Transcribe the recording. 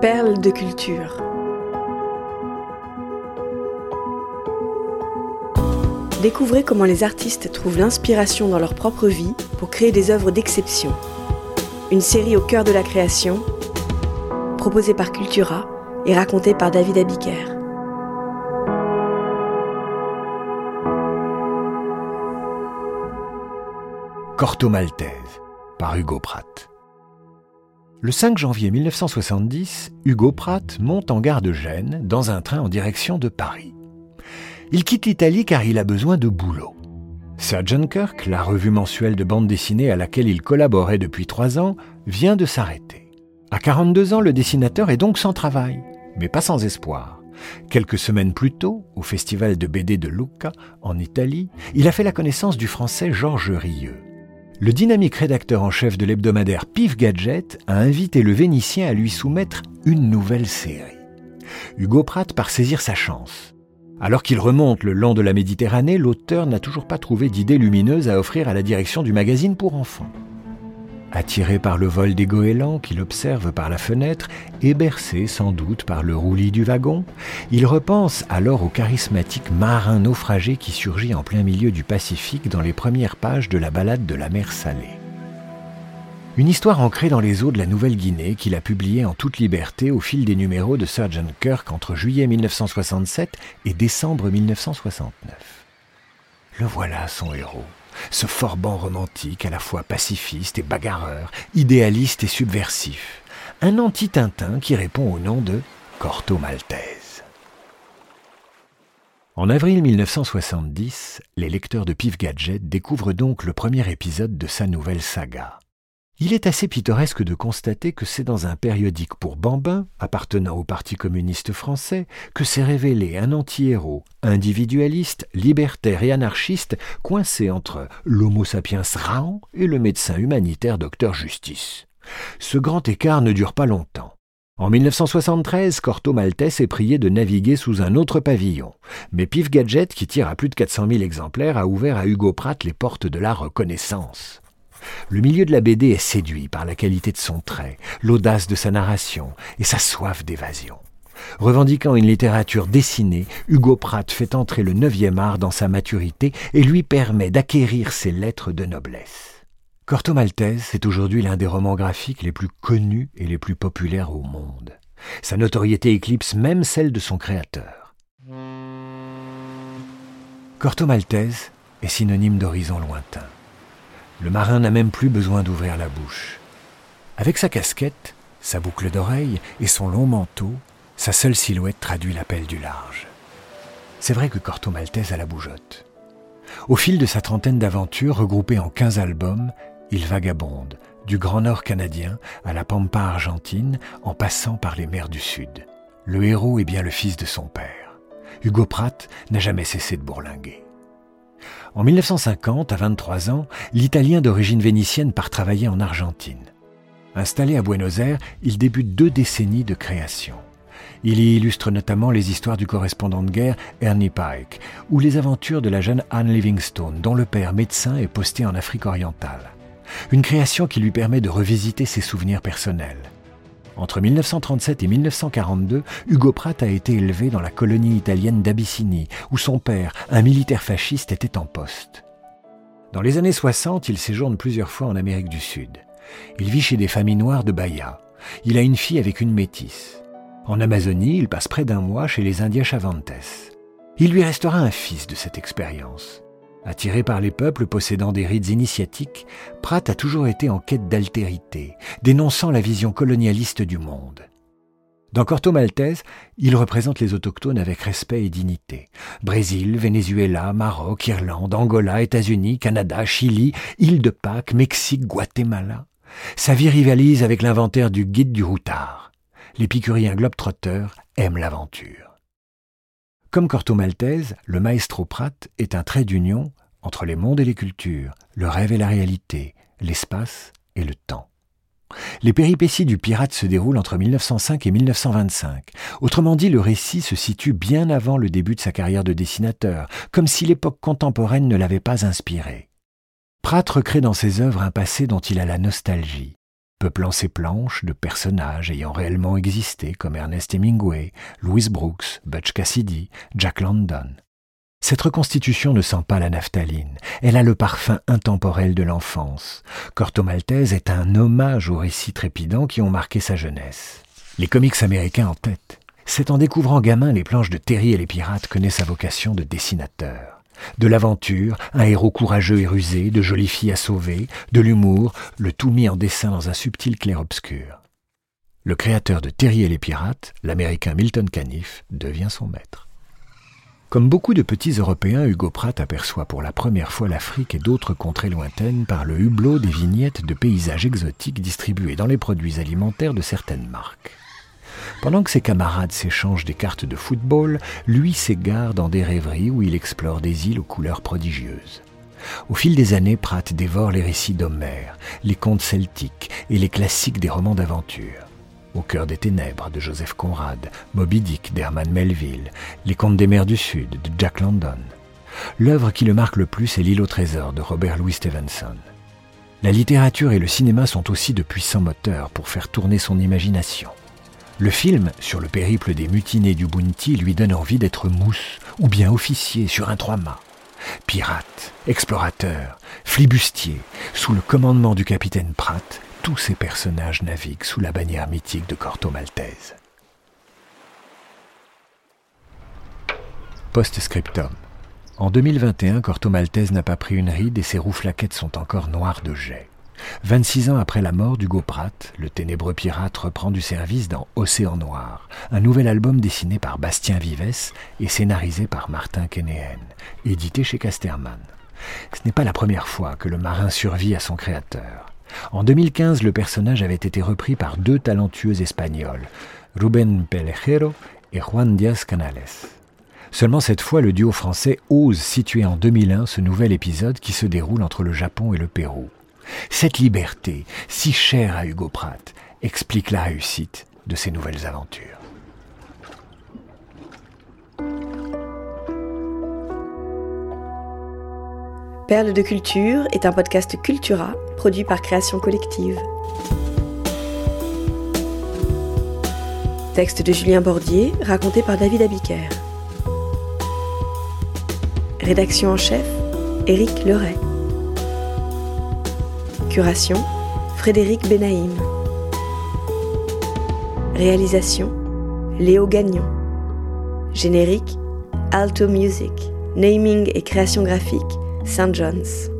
Perles de culture. Découvrez comment les artistes trouvent l'inspiration dans leur propre vie pour créer des œuvres d'exception. Une série au cœur de la création, proposée par Cultura et racontée par David Abiker. Corto Maltese par Hugo Pratt. Le 5 janvier 1970, Hugo Pratt monte en gare de Gênes dans un train en direction de Paris. Il quitte l'Italie car il a besoin de boulot. Sir Kirk, la revue mensuelle de bande dessinée à laquelle il collaborait depuis trois ans, vient de s'arrêter. À 42 ans, le dessinateur est donc sans travail, mais pas sans espoir. Quelques semaines plus tôt, au festival de BD de Lucca, en Italie, il a fait la connaissance du français Georges Rieux le dynamique rédacteur en chef de l'hebdomadaire Pif Gadget a invité le Vénitien à lui soumettre une nouvelle série. Hugo Pratt part saisir sa chance. Alors qu'il remonte le long de la Méditerranée, l'auteur n'a toujours pas trouvé d'idée lumineuse à offrir à la direction du magazine pour enfants. Attiré par le vol des goélands qu'il observe par la fenêtre et bercé sans doute par le roulis du wagon, il repense alors au charismatique marin naufragé qui surgit en plein milieu du Pacifique dans les premières pages de la balade de la mer Salée. Une histoire ancrée dans les eaux de la Nouvelle-Guinée qu'il a publiée en toute liberté au fil des numéros de Sgt. Kirk entre juillet 1967 et décembre 1969. Le voilà son héros ce Forban romantique à la fois pacifiste et bagarreur, idéaliste et subversif, un anti-Tintin qui répond au nom de Corto Maltese. En avril 1970, les lecteurs de Pif Gadget découvrent donc le premier épisode de sa nouvelle saga. Il est assez pittoresque de constater que c'est dans un périodique pour bambins, appartenant au Parti communiste français, que s'est révélé un anti-héros, individualiste, libertaire et anarchiste, coincé entre l'homo sapiens Raon et le médecin humanitaire docteur Justice. Ce grand écart ne dure pas longtemps. En 1973, Corto Maltese est prié de naviguer sous un autre pavillon. Mais Pif Gadget, qui tire à plus de 400 000 exemplaires, a ouvert à Hugo Pratt les portes de la reconnaissance. Le milieu de la BD est séduit par la qualité de son trait, l'audace de sa narration et sa soif d'évasion. Revendiquant une littérature dessinée, Hugo Pratt fait entrer le neuvième art dans sa maturité et lui permet d'acquérir ses lettres de noblesse. Corto Maltese est aujourd'hui l'un des romans graphiques les plus connus et les plus populaires au monde. Sa notoriété éclipse même celle de son créateur. Corto Maltese est synonyme d'horizon lointain. Le marin n'a même plus besoin d'ouvrir la bouche. Avec sa casquette, sa boucle d'oreille et son long manteau, sa seule silhouette traduit l'appel du large. C'est vrai que Corto Maltese a la bougeotte. Au fil de sa trentaine d'aventures regroupées en quinze albums, il vagabonde du Grand Nord canadien à la Pampa argentine en passant par les mers du Sud. Le héros est bien le fils de son père. Hugo Pratt n'a jamais cessé de bourlinguer. En 1950, à 23 ans, l'Italien d'origine vénitienne part travailler en Argentine. Installé à Buenos Aires, il débute deux décennies de création. Il y illustre notamment les histoires du correspondant de guerre Ernie Pike ou les aventures de la jeune Anne Livingstone, dont le père médecin est posté en Afrique orientale. Une création qui lui permet de revisiter ses souvenirs personnels. Entre 1937 et 1942, Hugo Pratt a été élevé dans la colonie italienne d'Abyssinie, où son père, un militaire fasciste, était en poste. Dans les années 60, il séjourne plusieurs fois en Amérique du Sud. Il vit chez des familles noires de Bahia. Il a une fille avec une métisse. En Amazonie, il passe près d'un mois chez les Indiens Chavantes. Il lui restera un fils de cette expérience. Attiré par les peuples possédant des rites initiatiques, Pratt a toujours été en quête d'altérité, dénonçant la vision colonialiste du monde. Dans Corto Maltese, il représente les autochtones avec respect et dignité. Brésil, Venezuela, Maroc, Irlande, Angola, États-Unis, Canada, Chili, île de Pâques, Mexique, Guatemala. Sa vie rivalise avec l'inventaire du guide du routard. L'épicurien globetrotter aime l'aventure. Comme Corto Maltese, le maestro Pratt est un trait d'union entre les mondes et les cultures, le rêve et la réalité, l'espace et le temps. Les péripéties du pirate se déroulent entre 1905 et 1925. Autrement dit, le récit se situe bien avant le début de sa carrière de dessinateur, comme si l'époque contemporaine ne l'avait pas inspiré. Pratt recrée dans ses œuvres un passé dont il a la nostalgie. Peuplant ses planches de personnages ayant réellement existé comme Ernest Hemingway, Louis Brooks, Butch Cassidy, Jack London. Cette reconstitution ne sent pas la naphtaline, elle a le parfum intemporel de l'enfance. Corto Maltese est un hommage aux récits trépidants qui ont marqué sa jeunesse. Les comics américains en tête. C'est en découvrant gamin les planches de Terry et les pirates que naît sa vocation de dessinateur. De l'aventure, un héros courageux et rusé, de jolies filles à sauver, de l'humour, le tout mis en dessin dans un subtil clair-obscur. Le créateur de Terry les pirates, l'américain Milton Caniff, devient son maître. Comme beaucoup de petits Européens, Hugo Pratt aperçoit pour la première fois l'Afrique et d'autres contrées lointaines par le hublot des vignettes de paysages exotiques distribués dans les produits alimentaires de certaines marques. Pendant que ses camarades s'échangent des cartes de football, lui s'égare dans des rêveries où il explore des îles aux couleurs prodigieuses. Au fil des années, Pratt dévore les récits d'Homère, les contes celtiques et les classiques des romans d'aventure. Au cœur des ténèbres de Joseph Conrad, Moby Dick d'Herman Melville, Les contes des mers du Sud de Jack London. L'œuvre qui le marque le plus est L'île au trésor de Robert Louis Stevenson. La littérature et le cinéma sont aussi de puissants moteurs pour faire tourner son imagination. Le film, sur le périple des mutinés du Bounty, lui donne envie d'être mousse ou bien officier sur un trois-mâts. Pirate, explorateur, flibustier, sous le commandement du capitaine Pratt, tous ces personnages naviguent sous la bannière mythique de Corto Maltese. Post-scriptum. En 2021, Corto Maltese n'a pas pris une ride et ses roues flaquettes sont encore noires de jet. 26 ans après la mort d'Hugo Pratt, le ténébreux pirate reprend du service dans Océan Noir, un nouvel album dessiné par Bastien Vives et scénarisé par Martin Kenéen, édité chez Casterman. Ce n'est pas la première fois que le marin survit à son créateur. En 2015, le personnage avait été repris par deux talentueux Espagnols, Ruben Pelejero et Juan Díaz Canales. Seulement cette fois, le duo français ose situer en 2001 ce nouvel épisode qui se déroule entre le Japon et le Pérou. Cette liberté, si chère à Hugo Pratt, explique la réussite de ces nouvelles aventures. Perle de culture est un podcast Cultura produit par Création Collective. Texte de Julien Bordier, raconté par David Abiker. Rédaction en chef, Éric Leray. Curation, Frédéric Benaïm. Réalisation, Léo Gagnon. Générique, Alto Music. Naming et création graphique, St. John's.